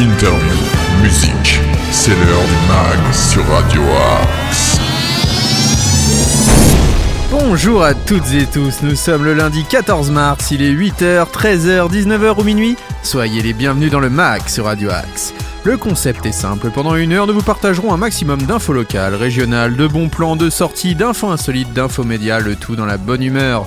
interview, musique. C'est l'heure du mag sur Radio Axe. Bonjour à toutes et tous, nous sommes le lundi 14 mars, il est 8h, 13h, 19h ou minuit. Soyez les bienvenus dans le MAC sur Radio Axe. Le concept est simple, pendant une heure nous vous partagerons un maximum d'infos locales, régionales, de bons plans, de sorties, d'infos insolites, d'infos médias, le tout dans la bonne humeur.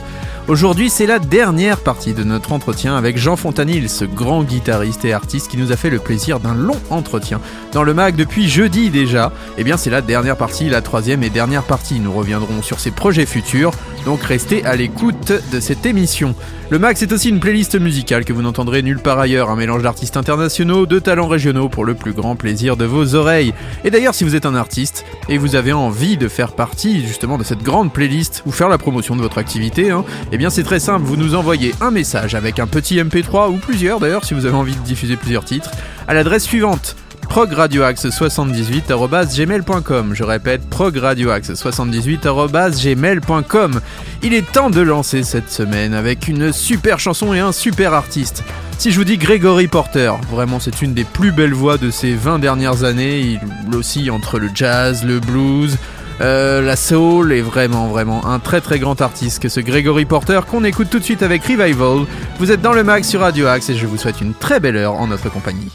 Aujourd'hui, c'est la dernière partie de notre entretien avec Jean Fontanil, ce grand guitariste et artiste qui nous a fait le plaisir d'un long entretien dans le mag depuis jeudi déjà. Eh bien, c'est la dernière partie, la troisième et dernière partie. Nous reviendrons sur ses projets futurs, donc restez à l'écoute de cette émission. Le mag, c'est aussi une playlist musicale que vous n'entendrez nulle part ailleurs, un mélange d'artistes internationaux, de talents régionaux pour le plus grand plaisir de vos oreilles. Et d'ailleurs, si vous êtes un artiste et vous avez envie de faire partie justement de cette grande playlist ou faire la promotion de votre activité, hein, eh c'est très simple, vous nous envoyez un message avec un petit MP3 ou plusieurs d'ailleurs si vous avez envie de diffuser plusieurs titres à l'adresse suivante progradioaxe78.gmail.com Je répète, progradioaxe78.gmail.com Il est temps de lancer cette semaine avec une super chanson et un super artiste. Si je vous dis Gregory Porter, vraiment c'est une des plus belles voix de ces 20 dernières années, il oscille entre le jazz, le blues, euh, la soul est vraiment vraiment un très très grand artiste que ce Gregory Porter qu'on écoute tout de suite avec Revival. Vous êtes dans le mag sur Radio Axe et je vous souhaite une très belle heure en notre compagnie.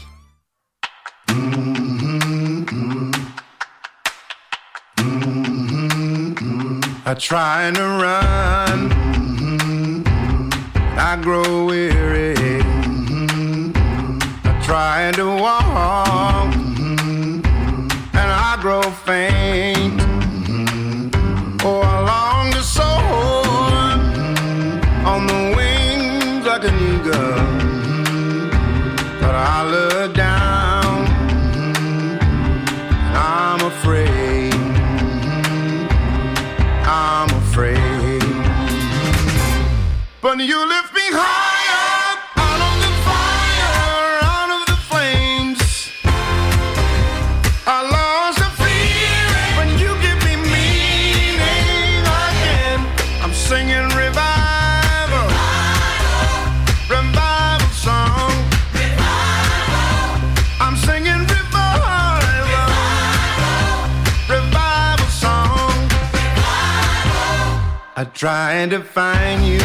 Tried to find you,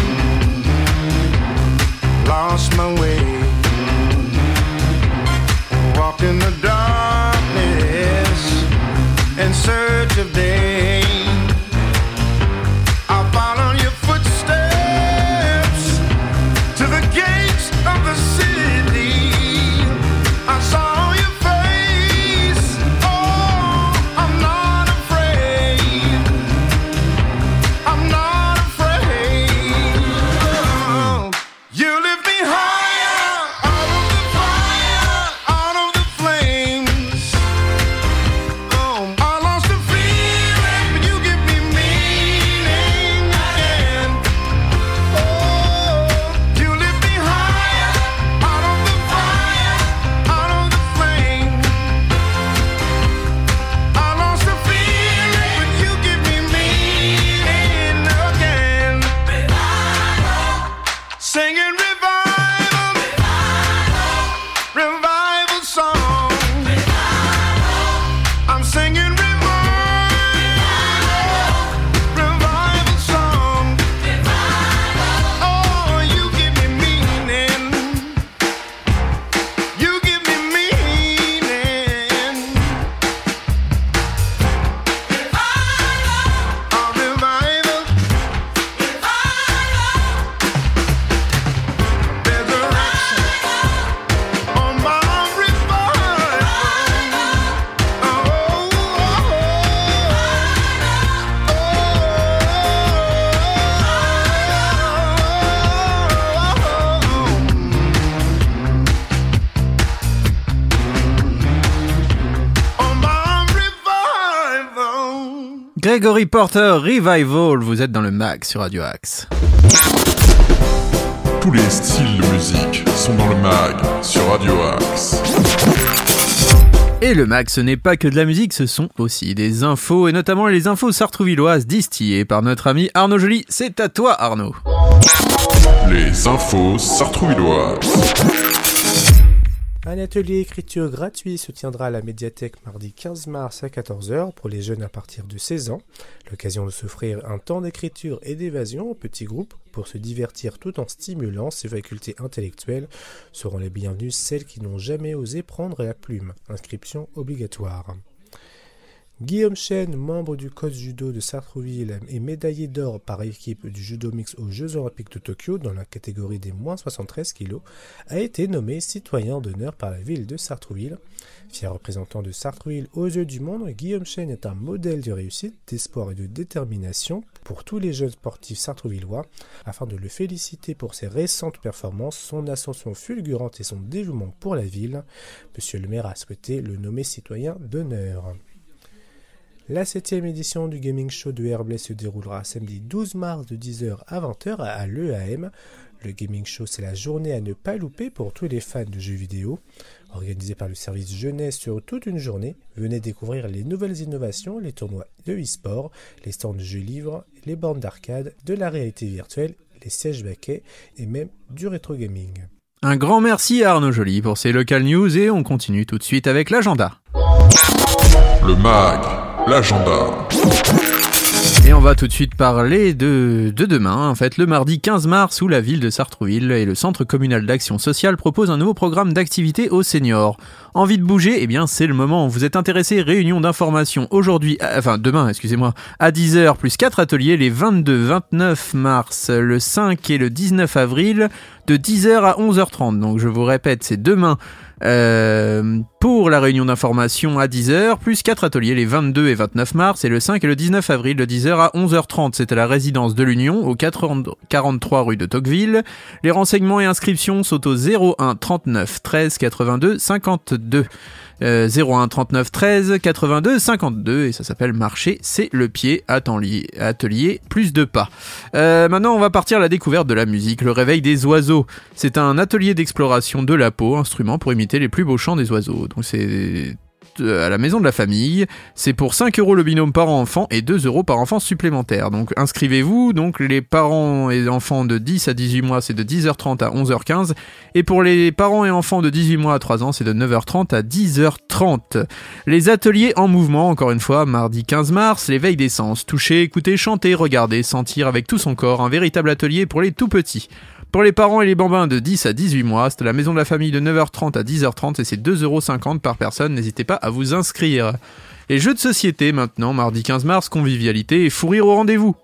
lost my way, walked in the darkness in search of day. Gregory Porter Revival, vous êtes dans le mag sur Radio Axe. Tous les styles de musique sont dans le mag sur Radio Axe. Et le mag, ce n'est pas que de la musique, ce sont aussi des infos, et notamment les infos sartrouvilloises distillées par notre ami Arnaud Joly. C'est à toi, Arnaud. Les infos sartrouvilloises. Un atelier écriture gratuit se tiendra à la médiathèque mardi 15 mars à 14h pour les jeunes à partir de 16 ans. L'occasion de s'offrir un temps d'écriture et d'évasion en petits groupes pour se divertir tout en stimulant ses facultés intellectuelles seront les bienvenues celles qui n'ont jamais osé prendre la plume. Inscription obligatoire. Guillaume Chen, membre du code judo de Sartrouville et médaillé d'or par équipe du judo mix aux Jeux Olympiques de Tokyo dans la catégorie des moins 73 kg, a été nommé citoyen d'honneur par la ville de Sartrouville. Fier représentant de Sartrouville aux yeux du monde, Guillaume Chen est un modèle de réussite, d'espoir et de détermination pour tous les jeunes sportifs sartrouvillois. Afin de le féliciter pour ses récentes performances, son ascension fulgurante et son dévouement pour la ville, Monsieur le maire a souhaité le nommer citoyen d'honneur. La septième édition du Gaming Show de Herblay se déroulera samedi 12 mars de 10h à 20h à l'EAM. Le Gaming Show, c'est la journée à ne pas louper pour tous les fans de jeux vidéo. Organisé par le service jeunesse sur toute une journée, venez découvrir les nouvelles innovations, les tournois de e-sport, les stands de jeux livres, les bornes d'arcade, de la réalité virtuelle, les sièges baquets et même du rétro gaming. Un grand merci à Arnaud Joly pour ces local news et on continue tout de suite avec l'agenda. Le MAG, l'agenda. Et on va tout de suite parler de, de demain, en fait, le mardi 15 mars, où la ville de Sartrouville et le Centre communal d'action sociale proposent un nouveau programme d'activité aux seniors. Envie de bouger? Eh bien, c'est le moment. Vous êtes intéressé Réunion d'information aujourd'hui, enfin demain, excusez-moi, à 10h, plus 4 ateliers les 22, 29 mars, le 5 et le 19 avril, de 10h à 11h30. Donc je vous répète, c'est demain euh, pour la réunion d'information à 10h, plus 4 ateliers les 22 et 29 mars et le 5 et le 19 avril de 10h à 11h30. C'est à la résidence de l'Union au 43 rue de Tocqueville. Les renseignements et inscriptions sont au 01 39 13 82 52. Euh, 01 39 13 82 52 et ça s'appelle marcher c'est le pied atelier, atelier plus de pas. Euh, maintenant on va partir à la découverte de la musique le réveil des oiseaux. C'est un atelier d'exploration de la peau instrument pour imiter les plus beaux chants des oiseaux. Donc c'est à la maison de la famille. C'est pour 5 euros le binôme parent-enfant et 2 euros par enfant supplémentaire. Donc inscrivez-vous. Donc les parents et enfants de 10 à 18 mois, c'est de 10h30 à 11h15. Et pour les parents et enfants de 18 mois à 3 ans, c'est de 9h30 à 10h30. Les ateliers en mouvement, encore une fois, mardi 15 mars, l'éveil des sens. Toucher, écouter, chanter, regarder, sentir avec tout son corps. Un véritable atelier pour les tout petits. Pour les parents et les bambins de 10 à 18 mois, c'est la maison de la famille de 9h30 à 10h30 et c'est 2,50€ par personne. N'hésitez pas à vous inscrire. Les jeux de société maintenant, mardi 15 mars, convivialité et fou rire au rendez-vous.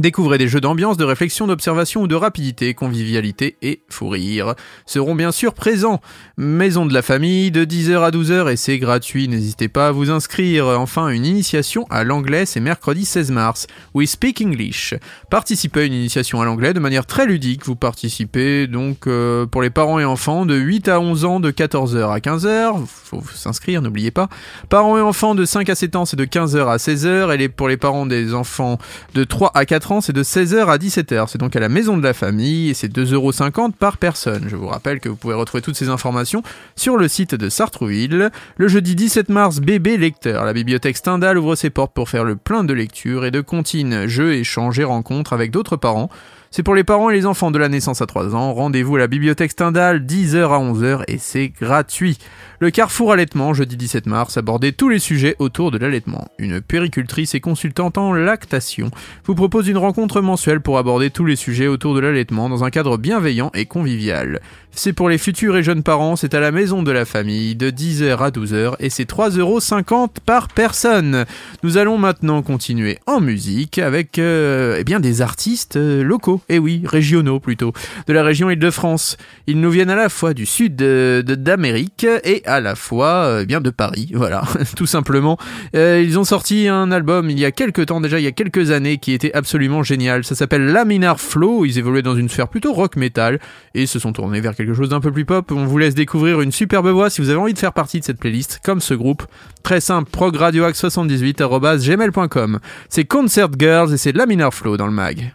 Découvrez des jeux d'ambiance, de réflexion, d'observation ou de rapidité, convivialité et fou rire seront bien sûr présents. Maison de la famille de 10h à 12h et c'est gratuit, n'hésitez pas à vous inscrire. Enfin, une initiation à l'anglais, c'est mercredi 16 mars. We speak English. Participez à une initiation à l'anglais de manière très ludique. Vous participez donc euh, pour les parents et enfants de 8 à 11 ans de 14h à 15h. Faut s'inscrire, n'oubliez pas. Parents et enfants de 5 à 7 ans, c'est de 15h à 16h et les, pour les parents des enfants de 3 à 4 ans, c'est de 16h à 17h. C'est donc à la maison de la famille et c'est 2,50€ par personne. Je vous rappelle que vous pouvez retrouver toutes ces informations sur le site de Sartrouville. Le jeudi 17 mars, bébé lecteur. La bibliothèque Stendhal ouvre ses portes pour faire le plein de lectures et de comptines, jeux, échanges et rencontres avec d'autres parents. C'est pour les parents et les enfants de la naissance à 3 ans. Rendez-vous à la bibliothèque Stendhal, 10h à 11h et c'est gratuit. Le Carrefour Allaitement, jeudi 17 mars, abordait tous les sujets autour de l'allaitement. Une péricultrice et consultante en lactation vous propose une rencontre mensuelle pour aborder tous les sujets autour de l'allaitement dans un cadre bienveillant et convivial. C'est pour les futurs et jeunes parents, c'est à la maison de la famille, de 10h à 12h et c'est 3,50€ par personne. Nous allons maintenant continuer en musique avec euh, eh bien des artistes euh, locaux, et oui, régionaux plutôt, de la région Île-de-France. Ils nous viennent à la fois du sud de- d'Amérique et à la fois euh, eh bien de Paris, voilà, tout simplement. Euh, ils ont sorti un album il y a quelques temps déjà, il y a quelques années, qui était absolument génial. Ça s'appelle Laminar Flow. Ils évoluaient dans une sphère plutôt rock metal et se sont tournés vers quelque chose d'un peu plus pop. On vous laisse découvrir une superbe voix si vous avez envie de faire partie de cette playlist, comme ce groupe. Très simple, progradioax78.gmail.com. C'est Concert Girls et c'est Laminar Flow dans le mag.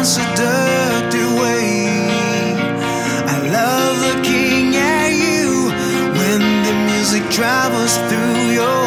unseductive way. I love looking at you when the music travels through your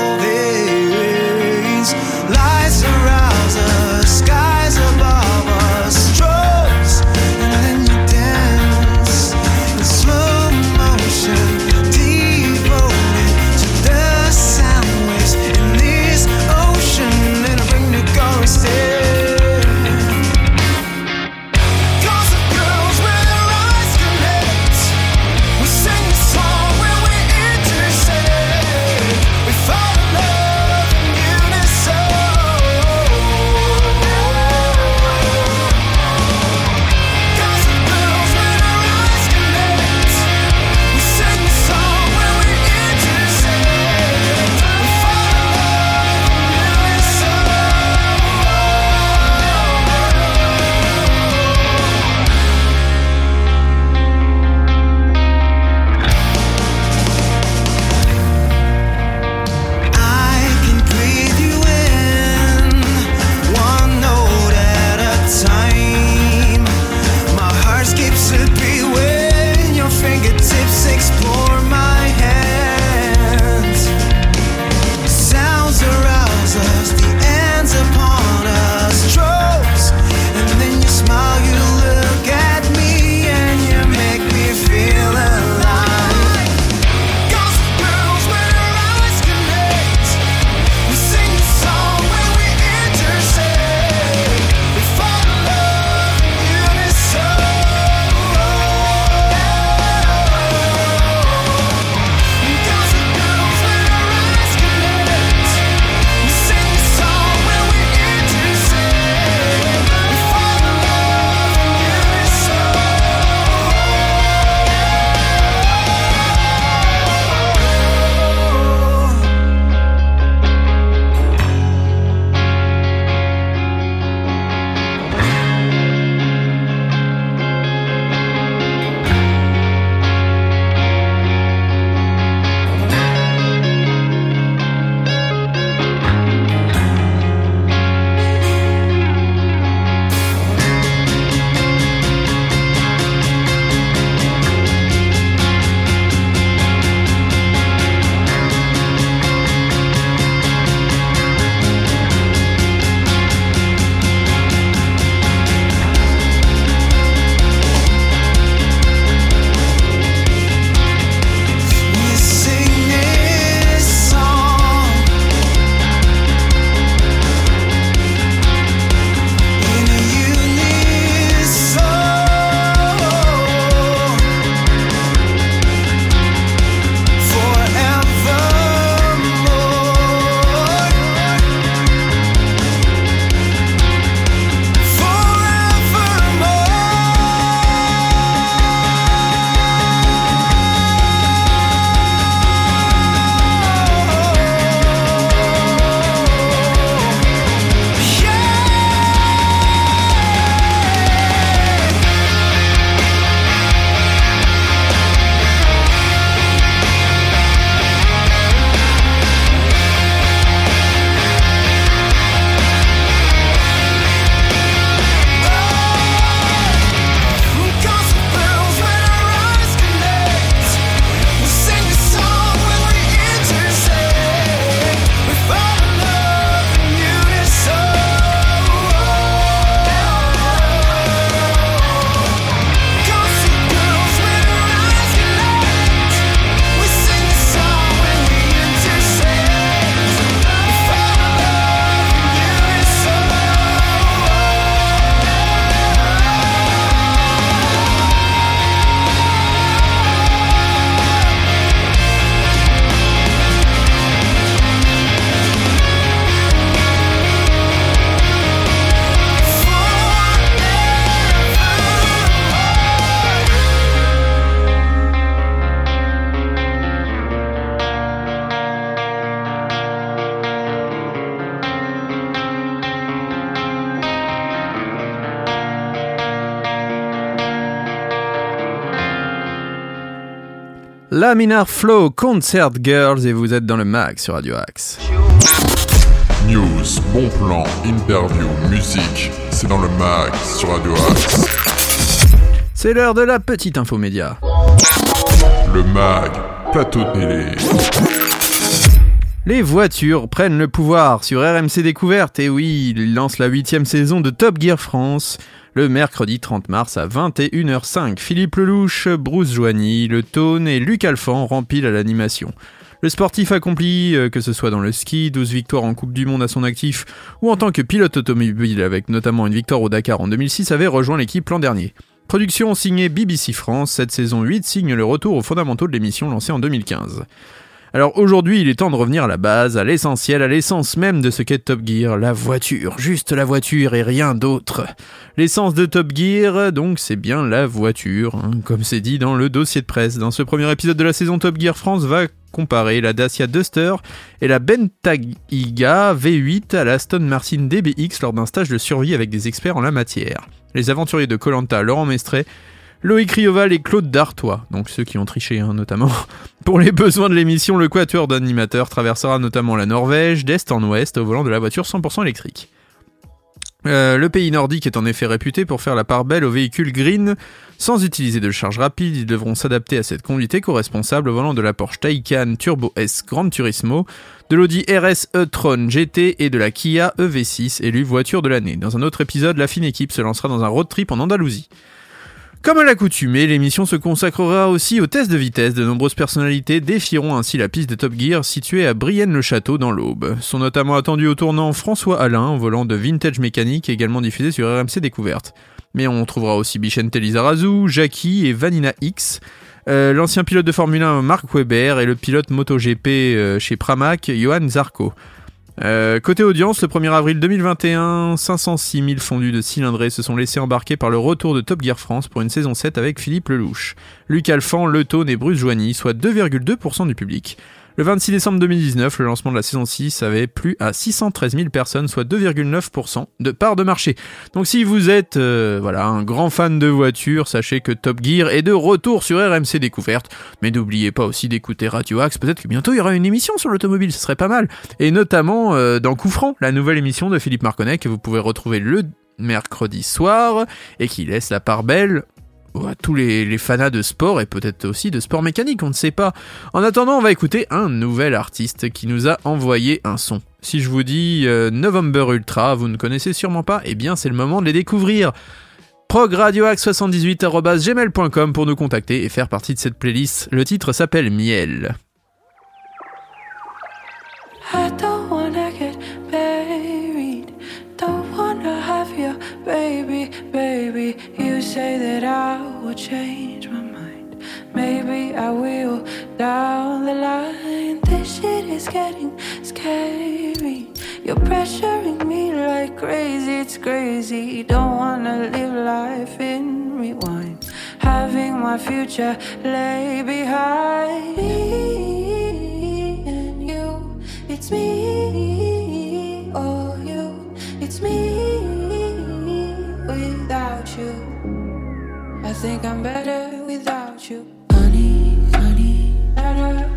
Ella Flow, Concert Girls, et vous êtes dans le mag sur Radio Axe. News, bon plan, interview, musique, c'est dans le mag sur Radio Axe. C'est l'heure de la petite infomédia. Le mag, plateau télé. Les voitures prennent le pouvoir sur RMC Découverte, et oui, ils lancent la huitième saison de Top Gear France le mercredi 30 mars à 21h05. Philippe Lelouch, Bruce Joigny, Le Tone et Luc Alphand rempilent à l'animation. Le sportif accompli, euh, que ce soit dans le ski, 12 victoires en Coupe du Monde à son actif, ou en tant que pilote automobile avec notamment une victoire au Dakar en 2006, avait rejoint l'équipe l'an dernier. Production signée BBC France, cette saison 8 signe le retour aux fondamentaux de l'émission lancée en 2015. Alors aujourd'hui, il est temps de revenir à la base, à l'essentiel, à l'essence même de ce qu'est Top Gear, la voiture, juste la voiture et rien d'autre. L'essence de Top Gear, donc, c'est bien la voiture, hein, comme c'est dit dans le dossier de presse. Dans ce premier épisode de la saison Top Gear France va comparer la Dacia Duster et la Bentayga V8 à la Aston Martin DBX lors d'un stage de survie avec des experts en la matière. Les aventuriers de Colanta, Laurent Mestret, Loïc Rioval et Claude Dartois, donc ceux qui ont triché hein, notamment. Pour les besoins de l'émission, le quatuor d'animateurs traversera notamment la Norvège d'est en ouest au volant de la voiture 100% électrique. Euh, le pays nordique est en effet réputé pour faire la part belle aux véhicules green. Sans utiliser de charge rapide, ils devront s'adapter à cette conduite éco-responsable au volant de la Porsche Taycan Turbo S Gran Turismo, de l'Audi RS e-tron GT et de la Kia EV6 élue voiture de l'année. Dans un autre épisode, la fine équipe se lancera dans un road trip en Andalousie. Comme à l'accoutumée, l'émission se consacrera aussi aux tests de vitesse. De nombreuses personnalités défieront ainsi la piste de Top Gear située à Brienne-le-Château dans l'Aube. Sont notamment attendus au tournant François Alain, volant de Vintage Mécanique, également diffusé sur RMC Découverte. Mais on trouvera aussi Bichente Lizarazu, Jackie et Vanina X. Euh, L'ancien pilote de Formule 1 Marc Weber et le pilote MotoGP euh, chez Pramac, Johan Zarco. Euh, côté audience, le 1er avril 2021, 506 000 fondus de cylindrés se sont laissés embarquer par le retour de Top Gear France pour une saison 7 avec Philippe Lelouch, Luc Alphand, Le Tone et Bruce Joigny, soit 2,2% du public. Le 26 décembre 2019, le lancement de la saison 6 avait plu à 613 000 personnes, soit 2,9% de part de marché. Donc si vous êtes euh, voilà un grand fan de voitures, sachez que Top Gear est de retour sur RMC Découverte. Mais n'oubliez pas aussi d'écouter Radio Axe. Peut-être que bientôt il y aura une émission sur l'automobile, ce serait pas mal. Et notamment euh, dans Coup la nouvelle émission de Philippe Marconnet que vous pouvez retrouver le mercredi soir et qui laisse la part belle tous les, les de sport et peut-être aussi de sport mécanique, on ne sait pas. En attendant, on va écouter un nouvel artiste qui nous a envoyé un son. Si je vous dis euh, November Ultra, vous ne connaissez sûrement pas, eh bien c'est le moment de les découvrir. progradioax78.gmail.com pour nous contacter et faire partie de cette playlist. Le titre s'appelle Miel. I say that I will change my mind. Maybe I will down the line. This shit is getting scary. You're pressuring me like crazy, it's crazy. Don't wanna live life in rewind. Having my future lay behind me and you. It's me or you. It's me without you. I think I'm better without you. Honey, honey, better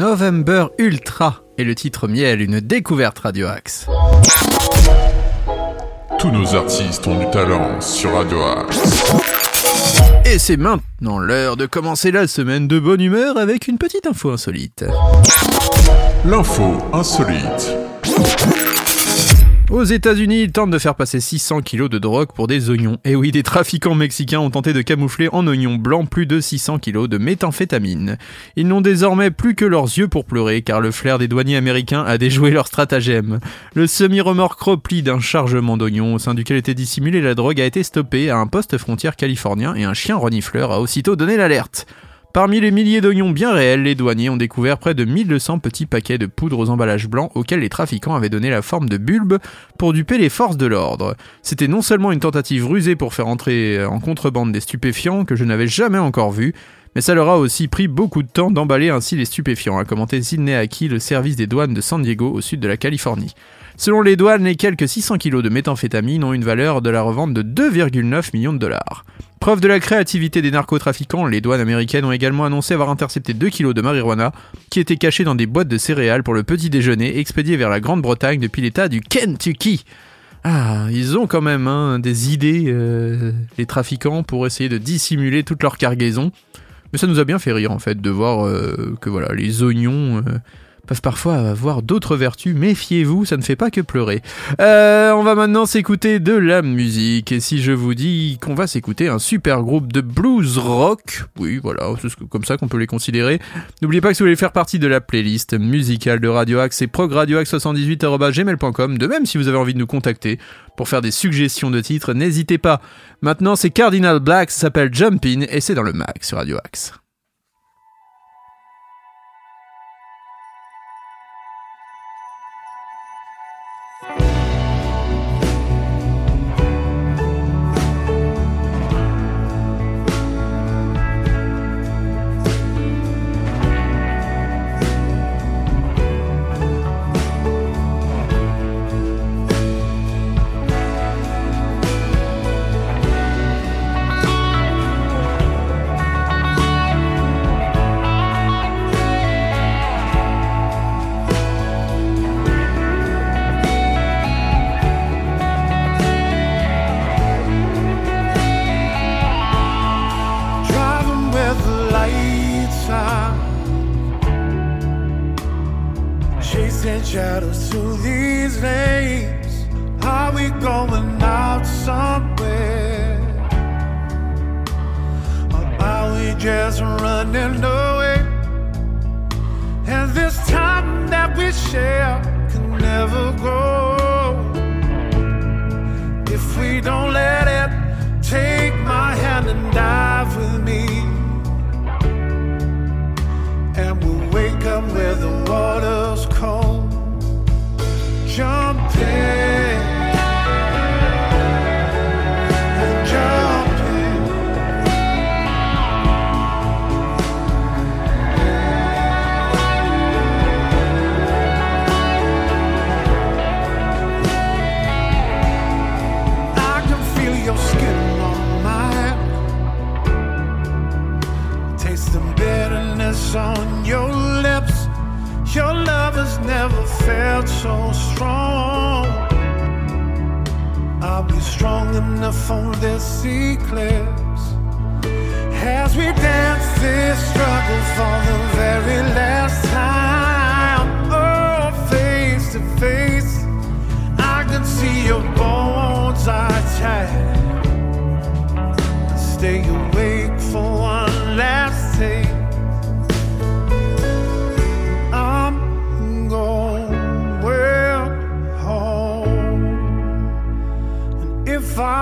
November Ultra et le titre Miel, une découverte Radio Axe. Tous nos artistes ont du talent sur Radio Axe. Et c'est maintenant l'heure de commencer la semaine de bonne humeur avec une petite info insolite. L'info insolite. Aux États-Unis, ils tentent de faire passer 600 kilos de drogue pour des oignons. Et oui, des trafiquants mexicains ont tenté de camoufler en oignons blancs plus de 600 kilos de méthamphétamine. Ils n'ont désormais plus que leurs yeux pour pleurer, car le flair des douaniers américains a déjoué leur stratagème. Le semi-remorque repli d'un chargement d'oignons au sein duquel était dissimulée la drogue a été stoppé à un poste frontière californien et un chien renifleur a aussitôt donné l'alerte. Parmi les milliers d'oignons bien réels, les douaniers ont découvert près de 1200 petits paquets de poudre aux emballages blancs auxquels les trafiquants avaient donné la forme de bulbes pour duper les forces de l'ordre. C'était non seulement une tentative rusée pour faire entrer en contrebande des stupéfiants que je n'avais jamais encore vus, mais ça leur a aussi pris beaucoup de temps d'emballer ainsi les stupéfiants, a commenté Sidney Aki, le service des douanes de San Diego au sud de la Californie. Selon les douanes, les quelques 600 kilos de méthamphétamine ont une valeur de la revente de 2,9 millions de dollars. Preuve de la créativité des narcotrafiquants, les douanes américaines ont également annoncé avoir intercepté 2 kilos de marijuana qui étaient cachés dans des boîtes de céréales pour le petit déjeuner expédiés vers la Grande-Bretagne depuis l'état du Kentucky. Ah, ils ont quand même hein, des idées, euh, les trafiquants, pour essayer de dissimuler toute leur cargaison. Mais ça nous a bien fait rire en fait de voir euh, que voilà, les oignons euh, peuvent parfois avoir d'autres vertus. Méfiez-vous, ça ne fait pas que pleurer. Euh, on va maintenant s'écouter de la musique. Et si je vous dis qu'on va s'écouter un super groupe de blues rock, oui, voilà, c'est comme ça qu'on peut les considérer. N'oubliez pas que si vous voulez faire partie de la playlist musicale de Radio Axe, c'est progradioaxe78.gmail.com. De même, si vous avez envie de nous contacter pour faire des suggestions de titres, n'hésitez pas. Maintenant, c'est Cardinal Black, ça s'appelle Jumpin' et c'est dans le Mac sur Radio Axe.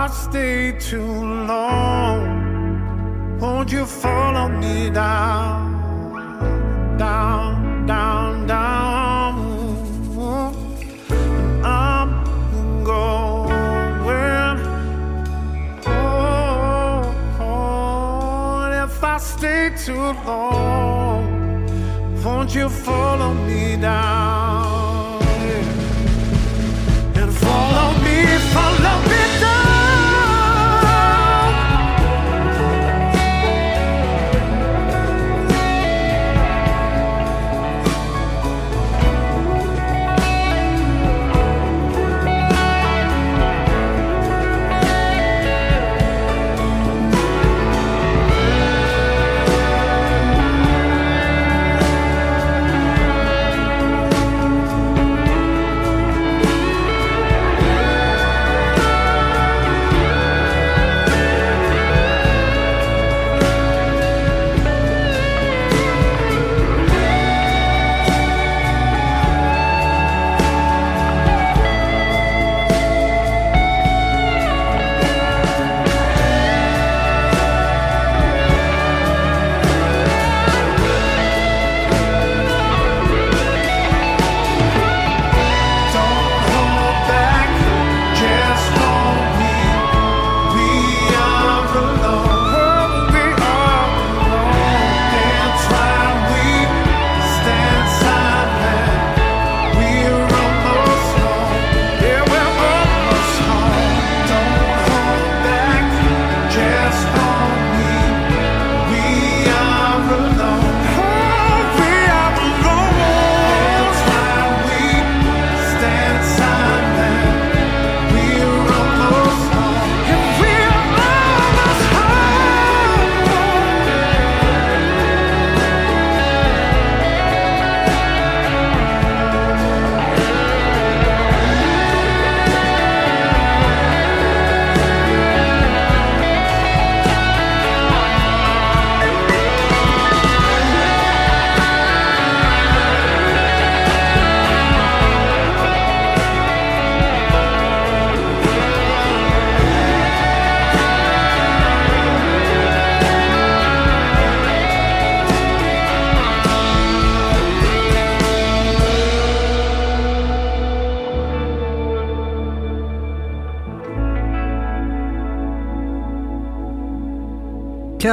I stay too long, won't you follow me down, down, down, down? I'm going home. If I stay too long, won't you follow me down? And follow me, follow me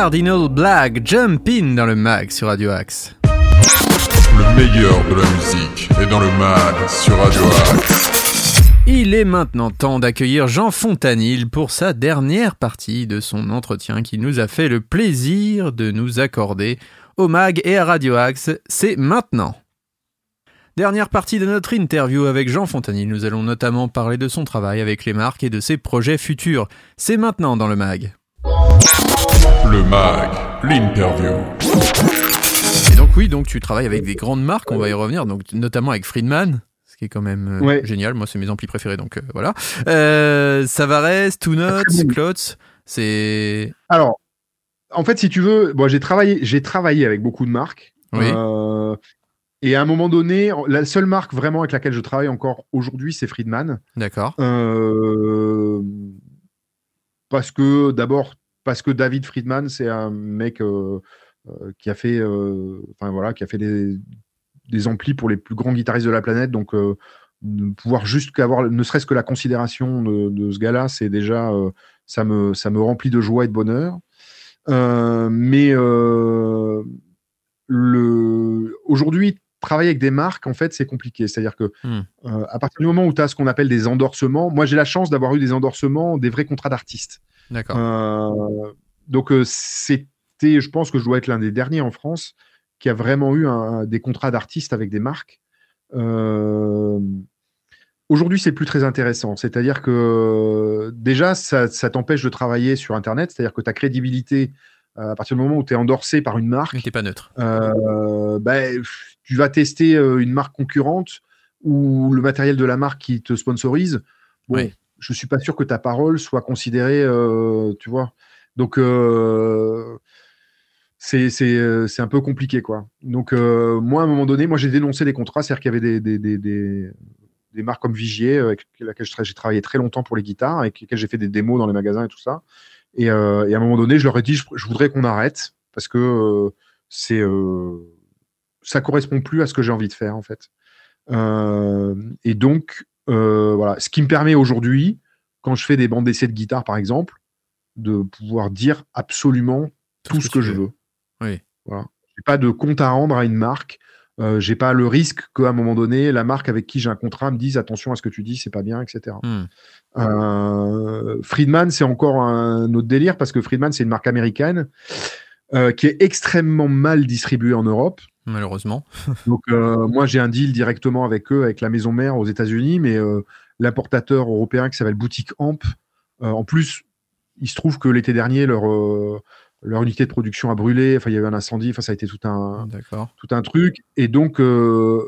Cardinal Black Jump In dans le mag sur Radio Axe. Le meilleur de la musique est dans le mag sur Radio Axe. Il est maintenant temps d'accueillir Jean Fontanil pour sa dernière partie de son entretien qui nous a fait le plaisir de nous accorder au mag et à Radio Axe. C'est maintenant. Dernière partie de notre interview avec Jean Fontanil. Nous allons notamment parler de son travail avec les marques et de ses projets futurs. C'est maintenant dans le mag. Le mag, l'interview. Et donc oui, donc tu travailles avec des grandes marques, on va y revenir, donc notamment avec Friedman, ce qui est quand même euh, Ouais. génial. Moi, c'est mes amplis préférés, donc euh, voilà. Euh, Savarez, Two Notes, Très bon. Klotz, c'est Alors, en fait, si tu veux, bon, j'ai travaillé, j'ai travaillé avec beaucoup de marques. Oui. Euh, et à un moment donné, la seule marque vraiment avec laquelle je travaille encore aujourd'hui, c'est Friedman. d'accord. Euh, parce que d'abord, parce que David Friedman, c'est un mec euh, euh, qui a fait, euh, enfin voilà, qui a fait des, amplis pour les plus grands guitaristes de la planète. Donc, pouvoir juste qu'avoir, ne serait-ce que la considération de, de ce gars-là, c'est déjà, ça me, ça me remplit de joie et de bonheur. Mais le, aujourd'hui, travailler avec des marques, en fait, c'est compliqué. C'est-à-dire que Hmm. euh, à partir du moment où tu as ce qu'on appelle des endorsements, moi j'ai la chance d'avoir eu des endorsements, des vrais contrats d'artistes. D'accord. Euh, donc euh, c'était, je pense que je dois être l'un des derniers en France qui a vraiment eu un- des contrats d'artistes avec des marques. Aujourd'hui, c'est plus très intéressant. C'est-à-dire que déjà, ça, ça t'empêche de travailler sur Internet. C'est-à-dire que ta crédibilité, euh, à partir du moment où tu es endorsé par une marque, t'es pas neutre. euh, pff, tu vas tester euh, une marque concurrente ou le matériel de la marque qui te sponsorise. Bon, Oui. je suis pas sûr que ta parole soit considérée, euh, tu vois. Donc, c'est un peu compliqué, quoi. Donc, moi, à un moment donné, moi, j'ai dénoncé des contrats, c'est-à-dire qu'il y avait des, des, des, des, des marques comme Vigier, avec laquelle j'ai travaillé très longtemps pour les guitares, avec lesquelles j'ai fait des démos dans les magasins et tout ça. Et, euh, et à un moment donné, je leur ai dit, je, je voudrais qu'on arrête parce que euh, c'est euh, ça correspond plus à ce que j'ai envie de faire en fait. Euh, et donc voilà, ce qui me permet aujourd'hui, quand je fais des bandes d'essai de guitare par exemple, de pouvoir dire absolument tout, ce que, je veux. Oui. Voilà. J'ai pas de compte à rendre à une marque. Euh, j'ai pas le risque qu'à un moment donné, la marque avec qui j'ai un contrat me dise attention à ce que tu dis, c'est pas bien, etc. Hmm. Euh, Friedman, c'est encore un autre délire parce que Friedman, c'est une marque américaine euh, qui est extrêmement mal distribuée en Europe. Malheureusement. Donc, euh, moi, j'ai un deal directement avec eux, avec la maison mère aux États-Unis, mais l'importateur européen qui s'appelle Boutique Amp, en plus, il se trouve que l'été dernier, leur, leur unité de production a brûlé. Enfin, il y a eu un incendie. Enfin, ça a été tout un, tout un truc. Et donc, euh,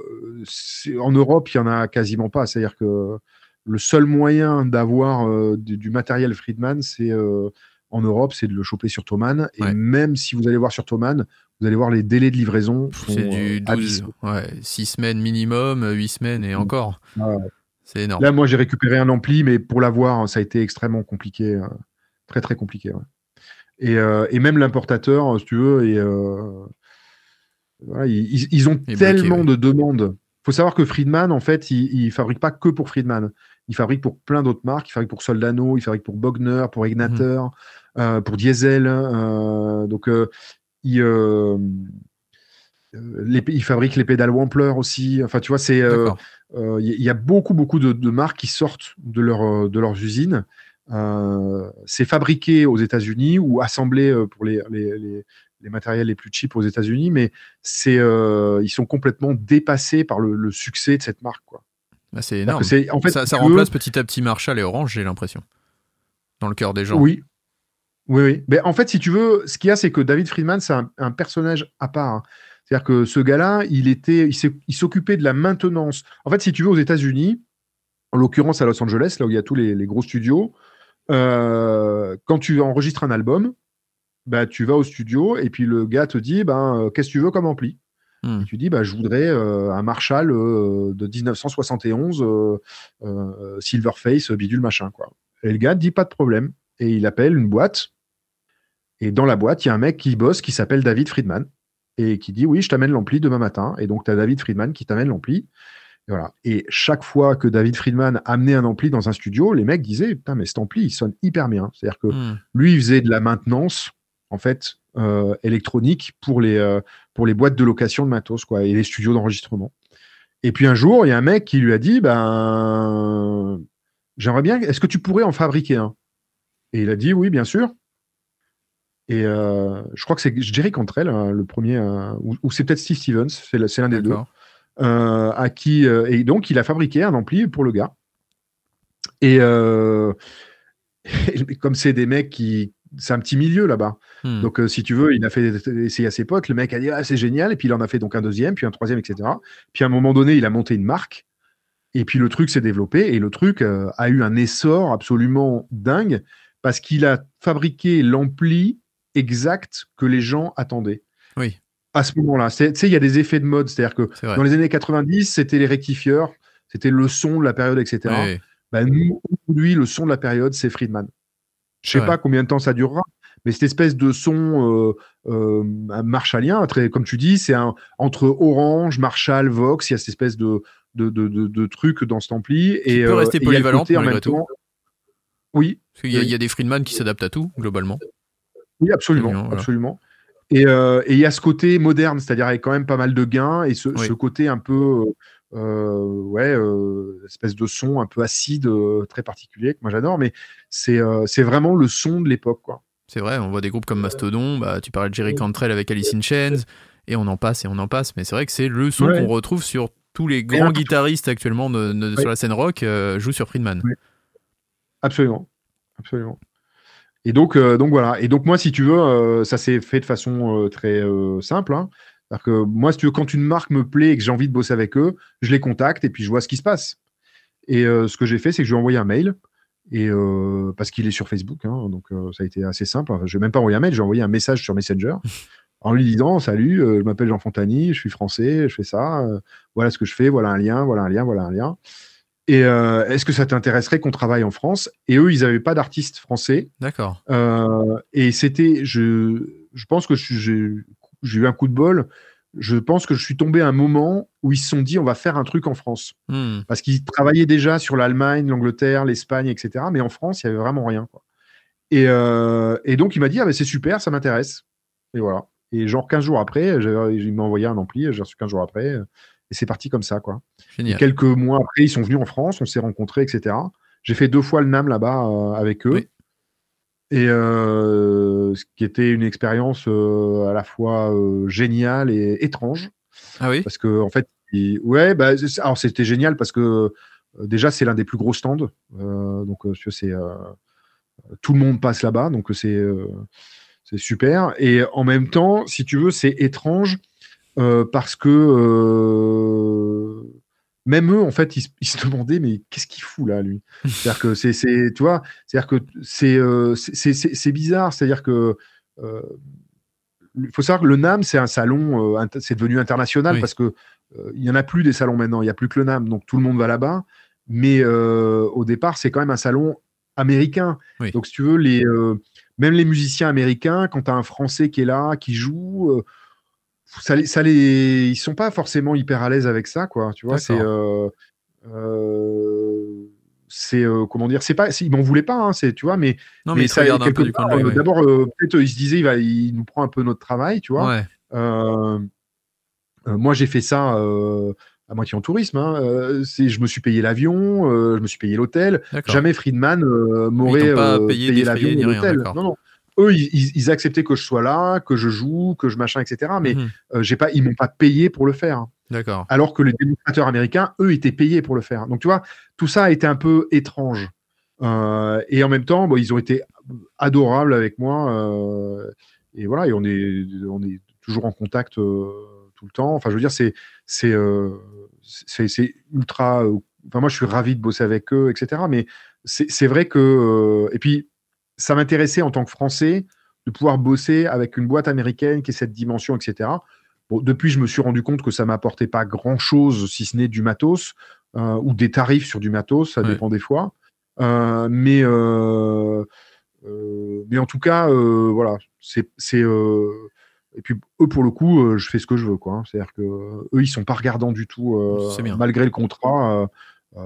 en Europe, il y en a quasiment pas. C'est-à-dire que le seul moyen d'avoir euh, du, du matériel Friedman, c'est euh, en Europe, c'est de le choper sur Thomann. Et Ouais. même si vous allez voir sur Thomann, vous allez voir les délais de livraison. C'est du 12, abyssaux. ouais, 6 semaines minimum, 8 semaines et encore. Ah ouais. C'est énorme. Là, moi, j'ai récupéré un ampli, mais pour l'avoir, ça a été extrêmement compliqué. très, très compliqué. Et, euh, et même l'importateur, euh, si tu veux, et, euh, voilà, ils, ont tellement bloqué, de demandes. Il faut savoir que Friedman, en fait, il ne fabrique pas que pour Friedman. Il fabrique pour plein d'autres marques. Il fabrique pour Soldano, il fabrique pour Bogner, pour Ignator, euh, pour Diesel. euh, donc, euh, il, les- il fabrique les pédales Wampler aussi. Enfin, tu vois, c'est. Il y, y a beaucoup, beaucoup de, de marques qui sortent de, leur, de leurs usines. Euh, c'est fabriqué aux États-Unis ou assemblé euh, pour les, les, les, les matériels les plus cheap aux États-Unis, mais c'est, euh, ils sont complètement dépassés par le, le succès de cette marque. Quoi. Bah, c'est énorme. que c'est- en fait, ça ça eux- remplace petit à petit Marshall et Orange, j'ai l'impression. Dans le cœur des gens. Oui. Oui, oui. Mais en fait, si tu veux, ce qu'il y a, c'est que David Friedman, c'est un, un personnage à part. hein. C'est-à-dire que ce gars-là, il était, il s'est- il s'occupait de la maintenance. En fait, si tu veux, aux États-Unis, en l'occurrence à Los Angeles, là où il y a tous les, les gros studios, euh, quand tu enregistres un album, bah, tu vas au studio et puis le gars te dit, ben, euh, qu'est-ce que tu veux comme ampli? Hmm. Et tu dis, bah, je voudrais euh, un Marshall euh, de 1971, euh, euh, Silverface, bidule machin. Quoi. Et le gars dit, pas de problème. Et il appelle une boîte. Et dans la boîte, il y a un mec qui bosse qui s'appelle David Friedman et qui dit, oui, je t'amène l'ampli demain matin. Et donc, tu as David Friedman qui t'amène l'ampli. Et Voilà. Et chaque fois que David Friedman amenait un ampli dans un studio, les mecs disaient Putain, mais cet ampli, il sonne hyper bien. C'est-à-dire que Hmm. lui, il faisait de la maintenance en fait euh, électronique pour les euh, pour les boîtes de location de matos quoi et les studios d'enregistrement. Et puis un jour, il y a un mec qui lui a dit ben j'aimerais bien est-ce que tu pourrais en fabriquer un? Et il a dit oui, bien sûr. Et euh, je crois que c'est Jerry Cantrell, hein, le premier, ou, ou c'est peut-être Steve Stevens, c'est l'un des deux, à qui euh, et donc il a fabriqué un ampli pour le gars. Et euh, comme c'est des mecs qui, c'est un petit milieu là-bas. Hmm. Donc euh, si tu veux, il a fait essayer à ses potes. Le mec a dit ah c'est génial, et puis il en a fait donc un deuxième, puis un troisième, etc. Puis à un moment donné, il a monté une marque. Et puis le truc s'est développé et le truc euh, a eu un essor absolument dingue parce qu'il a fabriqué l'ampli exact que les gens attendaient. Oui. À ce moment-là, tu sais, il y a des effets de mode, c'est-à-dire que dans les années 90, c'était les rectifieurs, c'était le son de la période, etc. Bah, nous, aujourd'hui, le son de la période, c'est Friedman. Je sais Ouais. pas combien de temps ça durera, mais cette espèce de son euh, euh, marshallien, très, comme tu dis, c'est un, entre Orange, Marshall, Vox, il y a cette espèce de, de, de, de, de truc dans cet ampli. Et, peut euh, rester polyvalent, en même tout. temps- Oui, Parce qu'il y, a- Oui. y a des Friedman qui s'adaptent à tout, globalement. oui, absolument, Absolument, voilà. absolument. Et euh, et il y a ce côté moderne, c'est-à-dire avec quand même pas mal de gains et ce, Oui. ce côté un peu, euh, ouais, euh, espèce de son un peu acide, euh, très particulier que moi j'adore. Mais c'est euh, c'est vraiment le son de l'époque, quoi. C'est vrai, on voit des groupes comme Mastodon, bah, tu parlais de Jerry Cantrell avec Alice in Chains, et on en passe et on en passe, mais c'est vrai que c'est le son Ouais. qu'on retrouve sur tous les grands guitaristes actuellement de- de- Ouais. sur la scène rock, euh, jouent sur Friedman. Ouais. Absolument, absolument. Et donc, euh, donc voilà. Et donc moi, si tu veux, euh, ça s'est fait de façon euh, très simple. hein. Que moi, quand une marque me plaît et que j'ai envie de bosser avec eux, je les contacte et puis je vois ce qui se passe. Et ce que j'ai fait, c'est que je lui ai envoyé un mail. Et parce qu'il est sur Facebook, hein, donc ça a été assez simple. Enfin, je n'ai même pas envoyé un mail, j'ai envoyé un message sur Messenger en lui disant Salut, je m'appelle Jean Fontani, je suis français, je fais ça, voilà ce que je fais, voilà un lien, voilà un lien, voilà un lien. Et euh, est-ce que ça t'intéresserait qu'on travaille en France? Et eux, ils n'avaient pas d'artistes français. D'accord. Euh, et c'était, je, je pense que j'ai eu un coup de bol. Je pense que je suis tombé à un moment où ils se sont dit on va faire un truc en France. Hmm. Parce qu'ils travaillaient déjà sur l'Allemagne, l'Angleterre, l'Espagne, etc. Mais en France, il y avait vraiment rien. Quoi. Et, euh, et donc, il m'a dit ah, ben, c'est super, ça m'intéresse. Et voilà. Et genre 15 jours après, il m'a envoyé un ampli, j'ai reçu 15 jours après. Et c'est parti comme ça. quoi. Quelques mois après, ils sont venus en France, on s'est rencontrés, etc. J'ai fait deux fois le NAM là-bas euh, avec eux. Oui. Et euh, ce qui était une expérience euh, à la fois géniale et étrange. Ah oui Parce que, en fait, il- ouais, bah, alors c'était génial parce que déjà, c'est l'un des plus gros stands. Donc, c'est, tout le monde passe là-bas. Donc, c'est, c'est super. Et en même temps, si tu veux, c'est étrange parce que euh, même eux, en fait, ils, se- ils se demandaient, mais qu'est-ce qu'il fout là, lui? C'est-à-dire que c'est, tu vois, c'est-à-dire que c'est, euh, c'est, bizarre. C'est-à-dire que euh, faut savoir que le NAM, c'est un salon, euh, c'est devenu international Oui. parce que euh, il y en a plus des salons maintenant. Il y a plus que le NAM, donc tout le monde va là-bas. Mais euh, au départ, c'est quand même un salon américain. Oui. Donc, si tu veux, les, euh, même les musiciens américains, quand tu as un Français qui est là, qui joue, euh, ça, les, ça les, ils sont pas forcément hyper à l'aise avec ça, quoi. Tu vois, c'est, euh, euh, c'est euh, comment dire, c'est pas, ils m'en voulaient pas, hein, c'est, tu vois, mais Non, mais, mais ça, euh, ouais. D'abord, euh, peut-être euh, il se disait, il, va, il nous prend un peu notre travail, tu vois. Ouais. Moi, j'ai fait ça à moitié en tourisme. hein. C'est, je me suis payé l'avion, je me suis payé l'hôtel. Jamais Friedman m'aurait Ils payé, payé, l'avion ni ou rien, l'hôtel. d'accord. Non, non. Eux, ils, acceptaient que je sois là, que je joue, que je machin, etc. Mais Mhm. euh, j'ai pas, ils m'ont pas payé pour le faire. D'accord. Alors que les démonstrateurs américains, eux, étaient payés pour le faire. Donc, tu vois, tout ça a été un peu étrange. Euh, et en même temps, bon, ils ont été adorables avec moi. euh, et voilà, et on est, on est toujours en contact euh, tout le temps. Enfin, je veux dire, c'est, c'est, c'est, ultra. Enfin, moi, je suis ravi de bosser avec eux, etc. Mais c'est, c'est vrai que. et puis, ça m'intéressait en tant que Français de pouvoir bosser avec une boîte américaine qui ait cette dimension, etc. Bon, depuis, je me suis rendu compte que ça m'apportait pas grand-chose, si ce n'est du matos euh, ou des tarifs sur du matos, ça Ouais. dépend des fois. Euh, mais, euh, mais en tout cas, voilà, c'est. et puis, eux, pour le coup, je fais ce que je veux. quoi. hein. C'est-à-dire que eux, ils sont pas regardants du tout, malgré le contrat.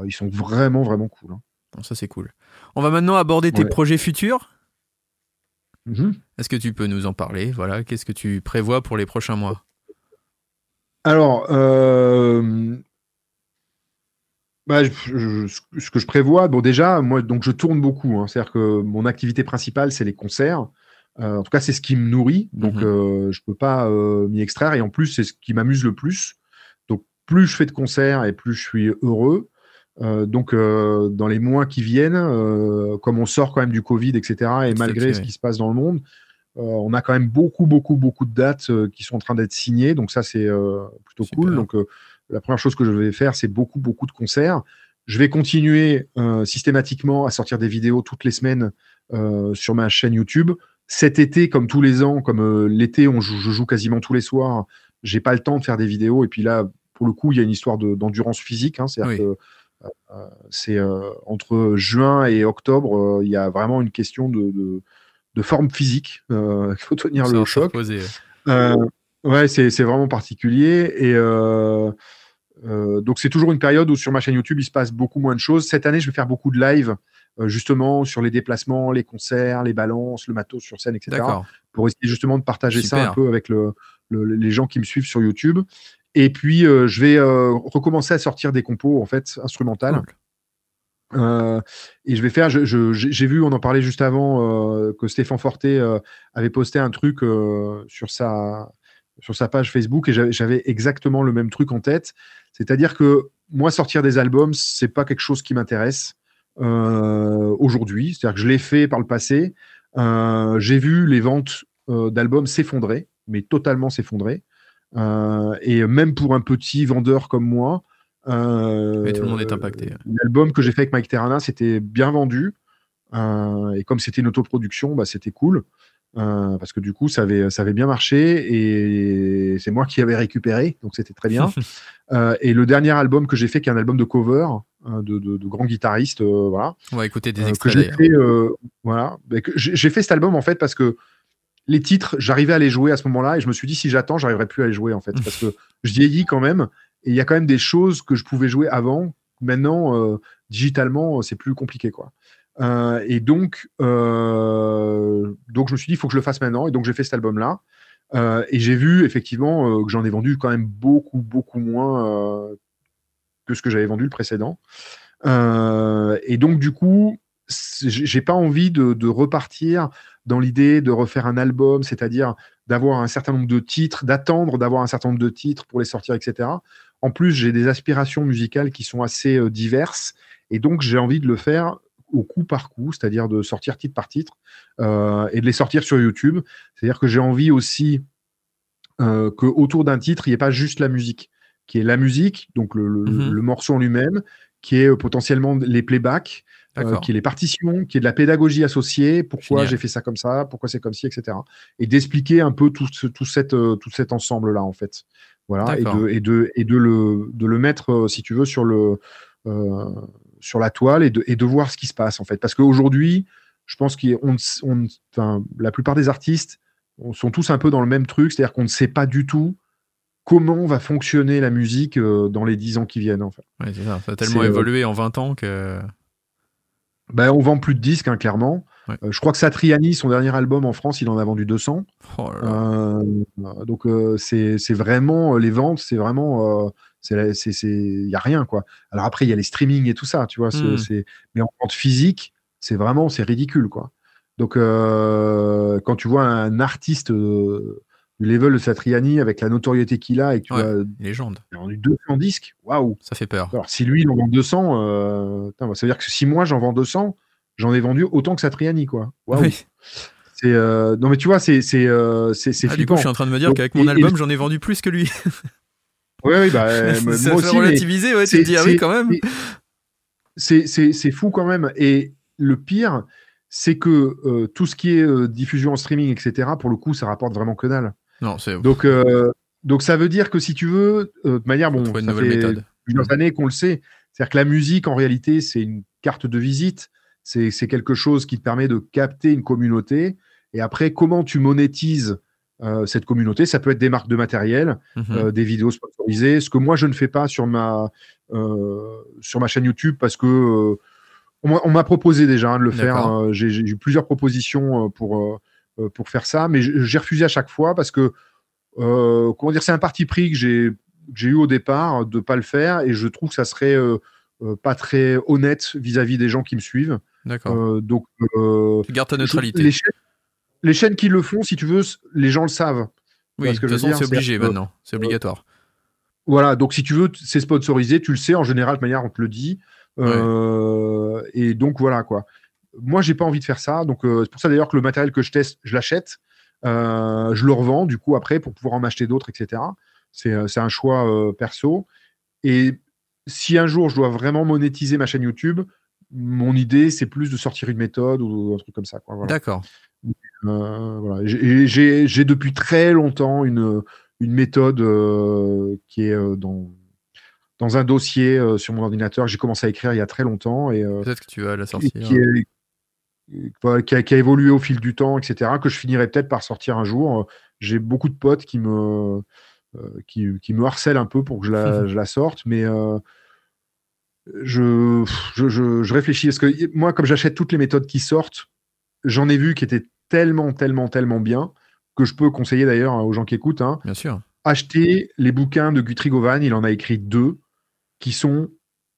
ils sont vraiment, vraiment cool. hein. Bon, ça, c'est cool. On va maintenant aborder tes Ouais. projets futurs. Mhm. Est-ce que tu peux nous en parler? Voilà, qu'est-ce que tu prévois pour les prochains mois? Alors, euh, bah, je- je- ce que je prévois, bon déjà, moi, donc je tourne beaucoup. hein. C'est-à-dire que mon activité principale, c'est les concerts. Euh, en tout cas, c'est ce qui me nourrit. Donc, Mhm. euh, je peux pas m'y extraire. Et en plus, c'est ce qui m'amuse le plus. Donc, plus je fais de concerts et plus je suis heureux. Euh, donc, euh, dans les mois qui viennent, euh, comme on sort quand même du Covid, etc., et malgré ce ouais. qui se passe dans le monde, on a quand même beaucoup, beaucoup, beaucoup de dates qui sont en train d'être signées. Donc, ça, c'est plutôt Super. cool. Donc, la première chose que je vais faire, c'est beaucoup, beaucoup de concerts. Je vais continuer systématiquement à sortir des vidéos toutes les semaines sur ma chaîne YouTube. Cet été, comme tous les ans, comme l'été, on joue, je joue quasiment tous les soirs, j'ai pas le temps de faire des vidéos. Et puis là, pour le coup, il y a une histoire de- d'endurance physique. Hein, C'est-à-dire Oui. que c'est euh, entre juin et octobre, euh, il y a vraiment une question de, de, de forme physique. Euh, il faut tenir le choc. Euh, ouais, c'est vraiment particulier. Et euh, euh, donc, c'est toujours une période où sur ma chaîne YouTube, il se passe beaucoup moins de choses. Cette année, je vais faire beaucoup de live, euh, justement, sur les déplacements, les concerts, les balances, le matos sur scène, etc. Pour essayer justement de partager ça un peu avec le, le- les gens qui me suivent sur YouTube. Et puis, euh, je vais euh, recommencer à sortir des compos, en fait, instrumentales. Euh, et je vais faire, j'ai vu, on en parlait juste avant, que Stéphane Forté euh, avait posté un truc sur, sa, sur sa page Facebook et j'avais- exactement le même truc en tête. C'est-à-dire que moi, sortir des albums, c'est pas quelque chose qui m'intéresse aujourd'hui. C'est-à-dire que je l'ai fait par le passé. J'ai vu les ventes d'albums s'effondrer, mais totalement s'effondrer. Euh, et même pour un petit vendeur comme moi, euh, Oui, tout le monde est impacté. L'album que j'ai fait avec Mike Terrana, c'était bien vendu. Euh, et comme c'était une autoproduction, bah, c'était cool. Euh, parce que du coup, ça avait, ça avait bien marché et c'est moi qui avais récupéré, donc c'était très bien. Et le dernier album que j'ai fait, qui est un album de cover euh, de, de, de grands guitaristes, voilà, On va écouter des que extraits j'ai d'ailleurs. fait, voilà, j'ai fait cet album en fait parce que les titres, j'arrivais à les jouer à ce moment-là et je me suis dit si j'attends, j'arriverai plus à les jouer en fait parce que je vieillis quand même et il y a quand même des choses que je pouvais jouer avant. Maintenant, euh, digitalement, c'est plus compliqué quoi. Euh, et donc, euh, donc je me suis dit il faut que je le fasse maintenant et donc j'ai fait cet album là. Euh, et j'ai vu effectivement euh, que j'en ai vendu quand même beaucoup, beaucoup moins euh, que ce que j'avais vendu le précédent. Euh, et donc, du coup, j'ai pas envie de, de repartir dans l'idée de refaire un album, c'est-à-dire d'avoir un certain nombre de titres, d'attendre d'avoir un certain nombre de titres pour les sortir, etc. En plus, j'ai des aspirations musicales qui sont assez euh, diverses, et donc j'ai envie de le faire au coup par coup, c'est-à-dire de sortir titre par titre euh, et de les sortir sur YouTube. C'est-à-dire que j'ai envie aussi euh, que autour d'un titre, il n'y ait pas juste la musique, qui est la musique, donc le, le- Mhm. le morceau en lui-même, qui est euh, potentiellement les playbacks, euh, D'accord. qui est les partitions, qui est de la pédagogie associée, pourquoi j'ai fait ça comme ça, pourquoi c'est comme ci, etc. Et d'expliquer un peu tout, ce, tout, cette, euh, tout cet ensemble-là, en fait. Voilà, et, de, et, de, et de, le, de le mettre, euh, si tu veux, sur, le, euh, sur la toile et de, et de voir ce qui se passe, en fait. Parce qu'aujourd'hui, je pense on, enfin, la plupart des artistes on- sont tous un peu dans le même truc, c'est-à-dire qu'on ne sait pas du tout comment va fonctionner la musique dans les 10 ans qui viennent, en fait. Ouais, c'est ça. Ça a tellement euh, évolué en 20 ans que. Ben, on vend plus de disques, hein, clairement. Ouais. Euh, je crois que Satriani, son dernier album en France, il en a vendu 200. Oh là là. Euh, donc euh, c'est vraiment les ventes, c'est vraiment il y a rien quoi. Alors après il y a les streamings et tout ça, tu vois. Mm. c'est mais en vente physique, c'est vraiment c'est ridicule quoi. Donc euh, quand tu vois un artiste euh, du level de Satriani avec la notoriété qu'il a et que tu Ouais. vois Légende. il a vendu 200 disques, waouh. Ça fait peur. Alors si lui il en vend 200, euh, putain, ça veut dire que si moi j'en vends 200, j'en ai vendu autant que Satriani quoi. Waouh. Oui. C'est euh, non mais tu vois c'est c'est euh, Ah, du coup, je suis en train de me dire qu'avec mon album, j'en ai vendu plus que lui. Oui, oui, bah, moi ça aussi, relativiser, ouais, tu te c'est- dis, ah oui, quand même. c'est- fou quand même. Et le pire, c'est que euh, tout ce qui est euh, diffusion en streaming, etc., pour le coup, ça rapporte vraiment que dalle. Non, c'est. Donc, euh, donc ça veut dire que si tu veux, euh, de manière, bon, ça fait méthode. plusieurs années qu'on le sait, c'est-à-dire que la musique, en réalité, c'est une carte de visite, c'est quelque chose qui te permet de capter une communauté. Et après, comment tu monétises euh, cette communauté? Ça peut être des marques de matériel, Mhm. euh, des vidéos sponsorisées, ce que moi je ne fais pas sur ma euh, sur ma chaîne YouTube parce que on m'a- proposé déjà hein, de le faire. Euh, J'ai eu plusieurs propositions pour pour faire ça, mais j'ai refusé à chaque fois parce que, euh, comment dire, c'est un parti pris que j'ai eu au départ de pas le faire et je trouve que ça serait euh, euh, pas très honnête vis-à-vis des gens qui me suivent. D'accord. Euh, donc, euh, tu gardes ta neutralité. les, chaînes, les chaînes qui le font, si tu veux, les gens le savent. Oui, vois de ce que toute je veux façon, c'est obligé maintenant. C'est obligatoire. Voilà, donc si tu veux, c'est sponsorisé, tu le sais, en général, de manière, on te le dit. Euh, Et donc, voilà, quoi. Moi, j'ai pas envie de faire ça. Donc, euh, c'est pour ça d'ailleurs que le matériel que je teste, je l'achète. Euh, je le revends, du coup, après, pour pouvoir en acheter d'autres, etc. C'est euh, c'est un choix euh, perso. Et si un jour, je dois vraiment monétiser ma chaîne YouTube, mon idée, c'est plus de sortir une méthode ou un truc comme ça. Voilà. D'accord. Voilà. J'ai- depuis très longtemps une, une méthode qui est dans, dans un dossier euh, sur mon ordinateur que j'ai commencé à écrire il y a très longtemps et euh, Peut-être que tu vas la sortir. qui est- voilà, qui a, qui a évolué au fil du temps, etc., que je finirai peut-être par sortir un jour. J'ai beaucoup de potes qui me, euh, qui, qui me harcèlent un peu pour que je la, je la sorte, mais euh, je, je, je, je réfléchis parce que moi, comme j'achète toutes les méthodes qui sortent, j'en ai vu qui étaient tellement, tellement, tellement bien que je peux conseiller d'ailleurs aux gens qui écoutent. Hein, Bien sûr. acheter les bouquins de Guthrie Govan. Il en a écrit deux qui sont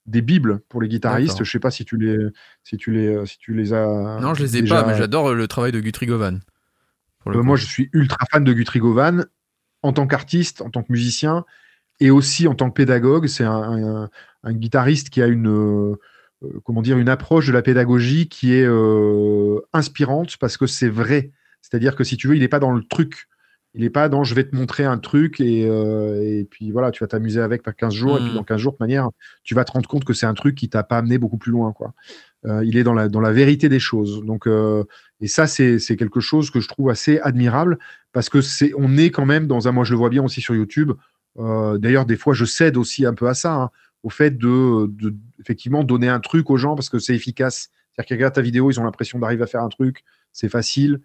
des bibles pour les guitaristes. Je sais pas si tu les, si tu les, si tu les as. non, je les ai déjà- pas, mais j'adore le travail de Guthrie Govan. Euh, moi, je suis ultra fan de Guthrie Govan en tant qu'artiste, en tant que musicien et aussi en tant que pédagogue. C'est un, un- un guitariste qui a une, euh, euh, comment dire, une approche de la pédagogie qui est euh, inspirante parce que c'est vrai. C'est-à-dire que si tu veux, il n'est pas dans le truc. Il n'est pas dans je vais te montrer un truc et, euh, et puis voilà, tu vas t'amuser avec par 15 jours et puis Mm. dans 15 jours, de manière, tu vas te rendre compte que c'est un truc qui t'a pas amené beaucoup plus loin. Quoi. Euh, il est dans la, dans la vérité des choses. Donc, euh, et ça, c'est c'est quelque chose que je trouve assez admirable parce que c'est on est quand même dans un. Moi, je le vois bien aussi sur YouTube. D'ailleurs, des fois, je cède aussi un peu à ça, hein, au fait de, de effectivement donner un truc aux gens parce que c'est efficace. C'est-à-dire qu'ils regardent ta vidéo, ils ont l'impression d'arriver à faire un truc, c'est facile,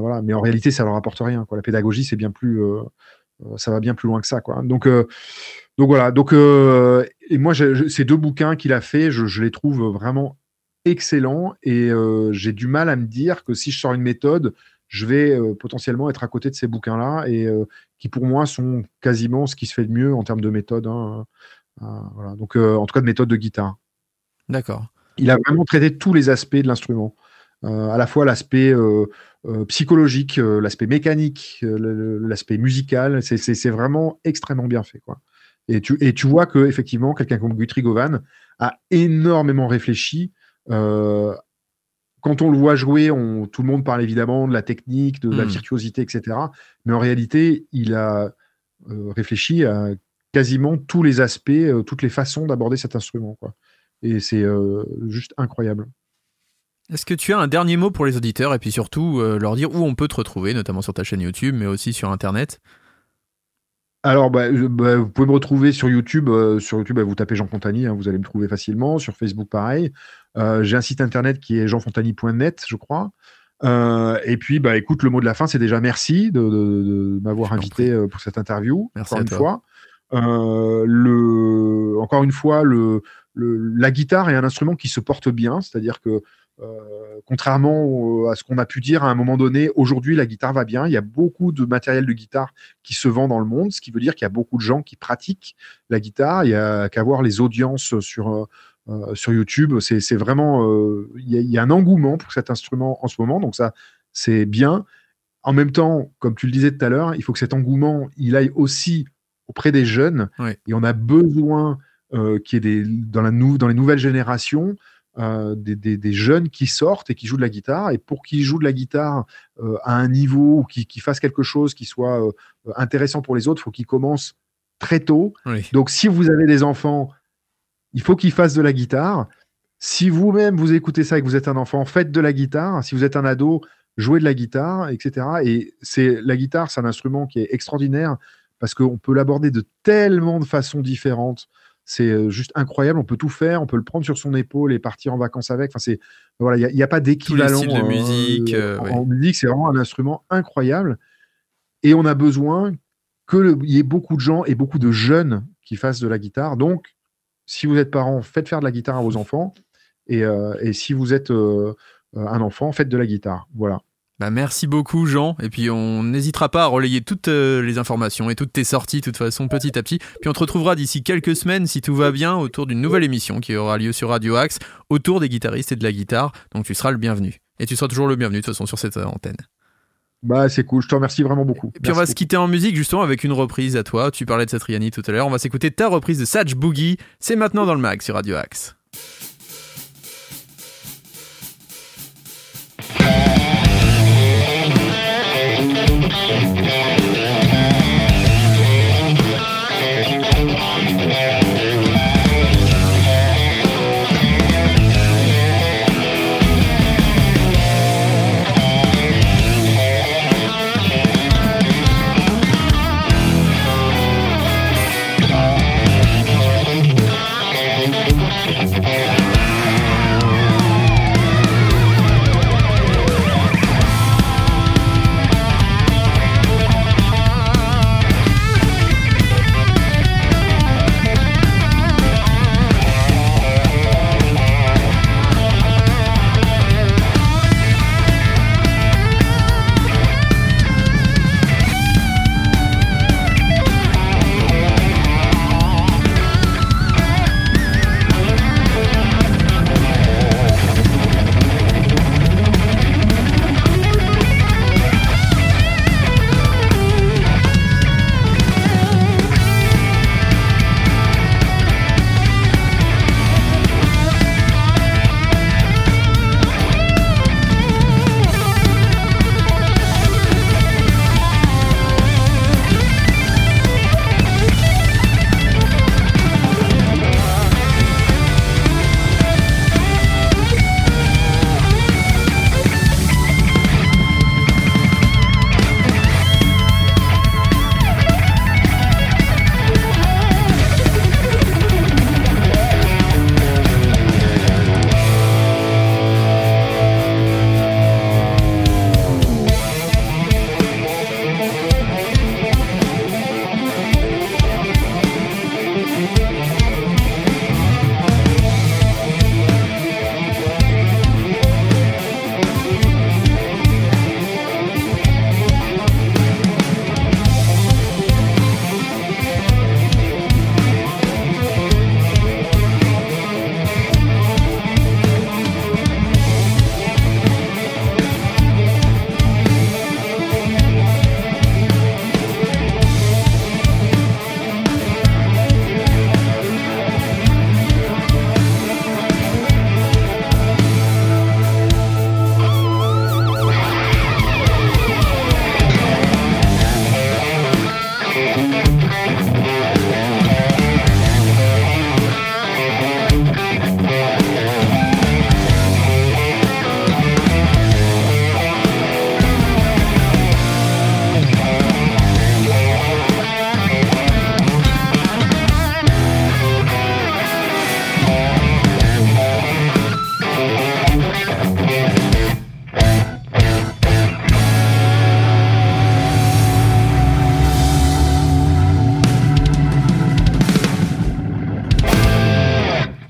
voilà. Mais en réalité, ça leur apporte rien. Quoi. La pédagogie, c'est bien plus, euh, euh, ça va bien plus loin que ça. Quoi. Donc, euh, donc voilà. Donc, euh, et moi, ces deux bouquins qu'il a fait, je, je les trouve vraiment excellents et euh, j'ai du mal à me dire que si je sors une méthode, je vais euh, potentiellement être à côté de ces bouquins-là et euh, qui pour moi sont quasiment ce qui se fait de mieux en termes de méthode. hein. Euh, voilà. Donc, euh, en tout cas, de méthode de guitare. D'accord. Il a vraiment traité tous les aspects de l'instrument. Euh, à la fois l'aspect euh, euh, psychologique, l'aspect mécanique, l'aspect musical. C'est- vraiment extrêmement bien fait. Quoi. Et, tu, et tu vois que effectivement, quelqu'un comme Guthrie Govan a énormément réfléchi. Quand on le voit jouer, on, tout le monde parle évidemment de la technique, de la Mm. virtuosité, etc. Mais en réalité, il a réfléchi à quasiment tous les aspects, toutes les façons d'aborder cet instrument. Quoi. Et c'est euh, juste incroyable. Est-ce que tu as un dernier mot pour les auditeurs et puis surtout euh, leur dire où on peut te retrouver, notamment sur ta chaîne YouTube, mais aussi sur Internet? Alors, bah, bah, vous pouvez me retrouver sur YouTube. euh, sur YouTube, bah, vous tapez Jean Fontani, hein, vous allez me trouver facilement. Sur Facebook, pareil. Euh, J'ai un site internet qui est jeanfontani.net, je crois. Euh, et puis, bah, écoute, le mot de la fin, c'est déjà merci de, de- de m'avoir invité pour cette interview. Merci encore à une toi. fois. Le, encore une fois, le, le- la guitare est un instrument qui se porte bien, c'est-à-dire que euh, contrairement au- à ce qu'on a pu dire à un moment donné, aujourd'hui la guitare va bien. Il y a beaucoup de matériel de guitare qui se vend dans le monde, ce qui veut dire qu'il y a beaucoup de gens qui pratiquent la guitare. Il y a qu'à voir les audiences sur, euh, euh, sur YouTube. C'est vraiment, euh, il y, a, il y a un engouement pour cet instrument en ce moment, donc ça c'est bien. En même temps, comme tu le disais tout à l'heure, il faut que cet engouement il aille aussi auprès des jeunes. Oui. Et on a besoin qu'il y ait des, dans, la nou- dans les nouvelles générations euh, des, des- des jeunes qui sortent et qui jouent de la guitare. Et pour qu'ils jouent de la guitare euh, à un niveau ou qu'ils fassent quelque chose qui soit euh, intéressant pour les autres, il faut qu'ils commencent très tôt. Oui. Donc, si vous avez des enfants, il faut qu'ils fassent de la guitare. Si vous-même vous écoutez ça et que vous êtes un enfant, faites de la guitare. Si vous êtes un ado, jouez de la guitare, etc. Et c'est la guitare, c'est un instrument qui est extraordinaire parce qu'on peut l'aborder de tellement de façons différentes. C'est euh, juste incroyable. On peut tout faire. On peut le prendre sur son épaule et partir en vacances avec. Enfin, c'est voilà, il n'y a, il y a pas d'équivalent de euh, musique, euh, en, ouais. en musique. C'est vraiment un instrument incroyable. Et on a besoin qu'il y ait beaucoup de gens et beaucoup de jeunes qui fassent de la guitare. Donc, si vous êtes parent, faites faire de la guitare à vos enfants. Et, euh, et si vous êtes euh, un enfant, faites de la guitare. Voilà. Bah merci beaucoup Jean, et puis on n'hésitera pas à relayer toutes euh, les informations et toutes tes sorties de toute façon petit à petit. Puis on te retrouvera d'ici quelques semaines si tout va bien autour d'une nouvelle émission qui aura lieu sur Radio Axe autour des guitaristes et de la guitare, donc tu seras le bienvenu. Et tu seras toujours le bienvenu de toute façon sur cette euh, antenne. Bah c'est cool, je te remercie vraiment beaucoup. Et puis on va se quitter en musique justement avec une reprise à toi. Tu parlais de Satriani tout à l'heure. On va s'écouter ta reprise de Satch Boogie. C'est maintenant dans le mag sur Radio Axe.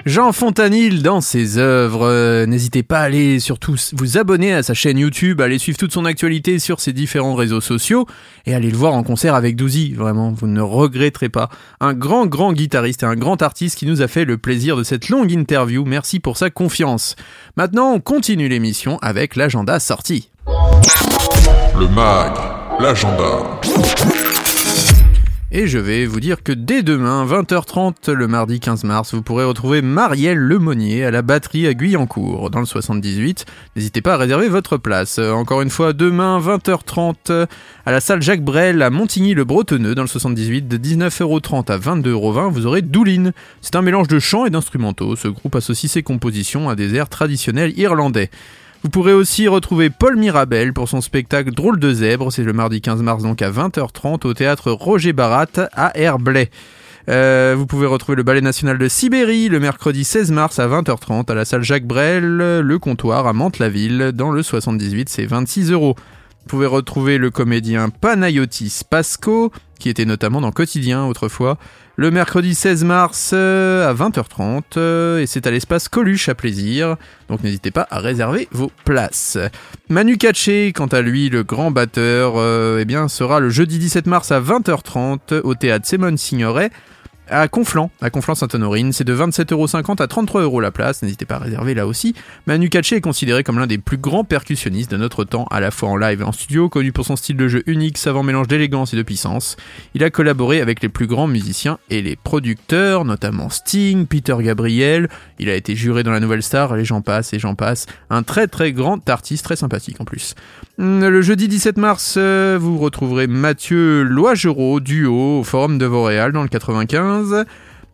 Jean Fontanil dans ses œuvres. Euh, N'hésitez pas à aller surtout vous abonner à sa chaîne YouTube, aller suivre toute son actualité sur ses différents réseaux sociaux et aller le voir en concert avec Douzy. Vraiment, vous ne regretterez pas. Un grand, grand guitariste et un grand artiste qui nous a fait le plaisir de cette longue interview. Merci pour sa confiance. Maintenant, on continue l'émission avec l'agenda sorti. Le MAG, l'agenda. Et je vais vous dire que dès demain, 20h30, le mardi 15 mars, vous pourrez retrouver Marielle Lemonnier à la batterie à Guyancourt, dans le 78. N'hésitez pas à réserver votre place. Euh, Encore une fois, demain, 20h30, euh, à la salle Jacques Brel à Montigny-le-Bretonneux, dans le 78, de 19,30€ à 22,20€, vous aurez Douline. C'est un mélange de chants et d'instrumentaux. Ce groupe associe ses compositions à des airs traditionnels irlandais. Vous pourrez aussi retrouver Paul Mirabel pour son spectacle Drôle de zèbre, c'est le mardi 15 mars donc à 20h30 au théâtre Roger Barat à Herblay. Euh, vous pouvez retrouver le Ballet National de Sibérie le mercredi 16 mars à 20h30 à la salle Jacques Brel, le comptoir à Mantes-la-Ville, dans le 78, c'est 26 euros. Vous pouvez retrouver le comédien Panayotis Pasco, qui était notamment dans Quotidien autrefois, le mercredi 16 mars euh, à 20h30, euh, et c'est à l'espace Coluche à plaisir, donc n'hésitez pas à réserver vos places. Manu Katché, quant à lui, le grand batteur, euh, eh bien, sera le jeudi 17 mars à 20h30 au théâtre Simone Signoret, à Conflans, à Conflans-Sainte-Honorine, c'est de 27,50€ à 33€ la place, n'hésitez pas à réserver là aussi. Manu Katché est considéré comme l'un des plus grands percussionnistes de notre temps, à la fois en live et en studio, connu pour son style de jeu unique, savant mélange d'élégance et de puissance. Il a collaboré avec les plus grands musiciens et les producteurs, notamment Sting, Peter Gabriel, il a été juré dans la Nouvelle Star, et j'en passe et j'en passe. Un très très grand artiste, très sympathique en plus. Hum, Le jeudi 17 mars, euh, vous retrouverez Mathieu Loigereau, duo, au Forum de Vauréal dans le 95.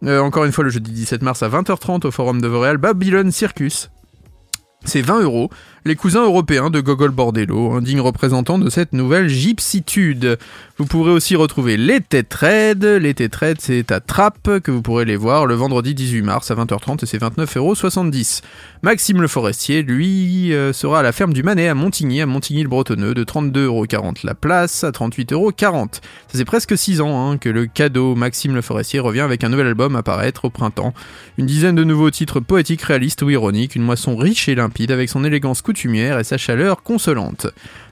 Euh, encore une fois, le jeudi 17 mars à 20h30 au Forum de Vauréal, Babylon Circus. C'est 20 euros. Les cousins européens de Gogol Bordello, un digne représentant de cette nouvelle gypsitude. Vous pourrez aussi retrouver les Tétraides. Les Tétraides, c'est à Trappes que vous pourrez les voir le vendredi 18 mars à 20h30 et c'est 29,70 euros. Maxime Le Forestier, lui, euh, sera à la ferme du Manet à Montigny, à Montigny-le-Bretonneux, de 32,40€ la place à 38,40€. Ça c'est presque 6 ans hein, que le cadeau Maxime Le Forestier revient avec un nouvel album à paraître au printemps. Une dizaine de nouveaux titres poétiques, réalistes ou ironiques, une moisson riche et limpide avec son élégance et sa chaleur consolante.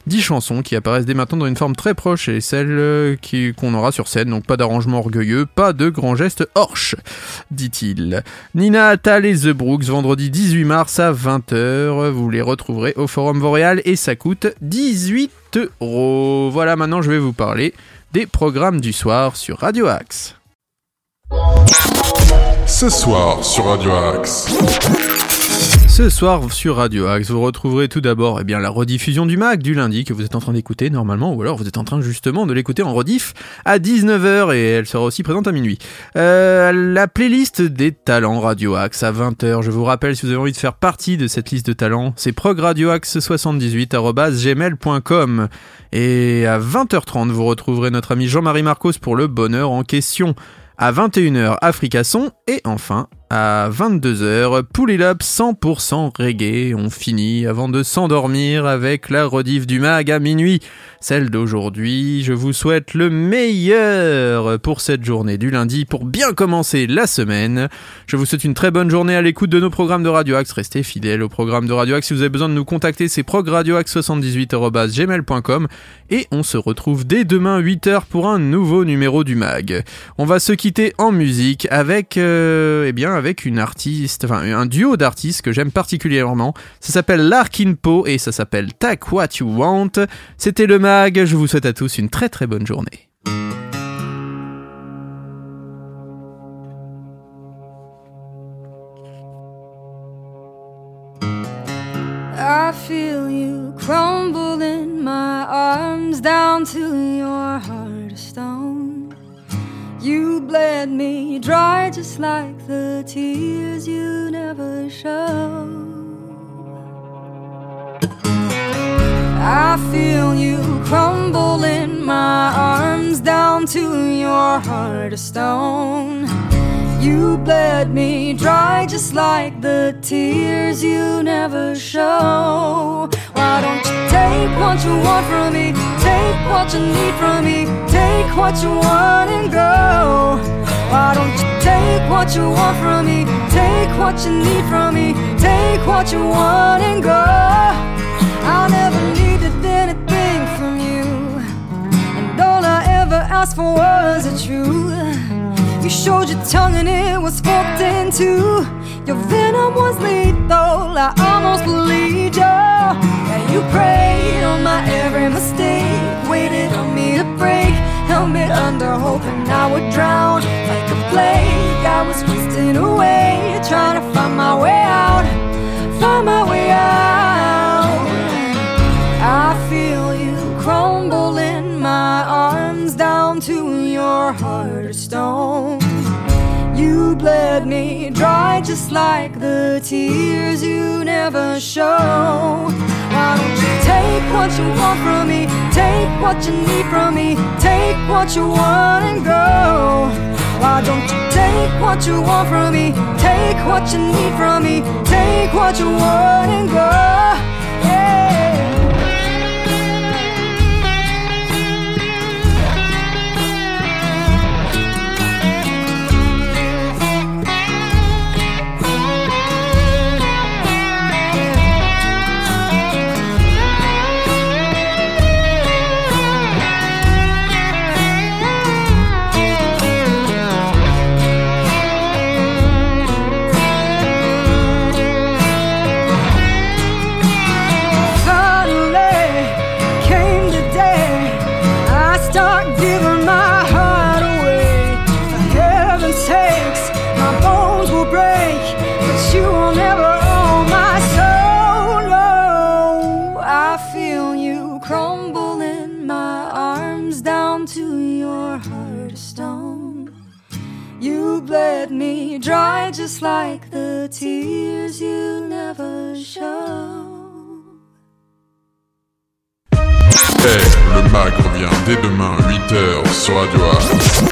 10 chansons qui apparaissent dès maintenant dans une forme très proche et celle euh, qu'on aura sur scène, donc pas d'arrangement orgueilleux, pas de grands gestes horches, dit-il. Nina Attal et The Brooks, vendredi 18 mars à 20h, vous les retrouverez au Forum Boréal et ça coûte 18 euros. Voilà, maintenant je vais vous parler des programmes du soir sur Radio Axe. Ce soir sur Radio Axe. Ce soir sur Radio Axe, vous retrouverez tout d'abord eh bien, la rediffusion du MAC du lundi que vous êtes en train d'écouter normalement, ou alors vous êtes en train justement de l'écouter en rediff à 19h et elle sera aussi présente à minuit. Euh, la playlist des talents Radio Axe à 20h. Je vous rappelle, si vous avez envie de faire partie de cette liste de talents, c'est progradioaxe78.gmail.com et à 20h30, vous retrouverez notre ami Jean-Marie Marcos pour le bonheur en question. À 21h, Africa. Et enfin, à 22h, Pull It Up 100% reggae. On finit avant de s'endormir avec la rediff du mag à minuit. Celle d'aujourd'hui, je vous souhaite le meilleur pour cette journée du lundi pour bien commencer la semaine. Je vous souhaite une très bonne journée à l'écoute de nos programmes de Radio Axe. Restez fidèles au programme de Radio Axe. Si vous avez besoin de nous contacter, c'est progradioaxe78.gmail.com et on se retrouve dès demain 8h pour un nouveau numéro du mag. On va se quitter en musique avec euh, eh bien avec une artiste, enfin un duo d'artistes que j'aime particulièrement. Ça s'appelle Larkin Poe et ça s'appelle Take What You Want. C'était le mag. Je vous souhaite à tous une très très bonne journée. You bled me dry just like the tears you never show. I feel you crumble in my arms down to your heart of stone. You bled me dry just like the tears you never show. Why don't you take what you want from me? Take what you need from me. Take what you want and go. Why don't you take what you want from me? Take what you need from me. Take what you want and go. I never needed anything from you. And all I ever asked for was the truth. You showed your tongue and it was forked in two. Your venom was lethal, I almost believed you. And you preyed on my every mistake, waited on me to break, held me under, hoping I would drown like a plague. I was wasting away, trying to find my way dry just like the tears you never show. Why don't you take what you want from me? Take what you need from me. Take what you want and go. Why don't you take what you want from me? Take what you need from me. Take what you want and go. Dès demain 8h sur Radio Axe.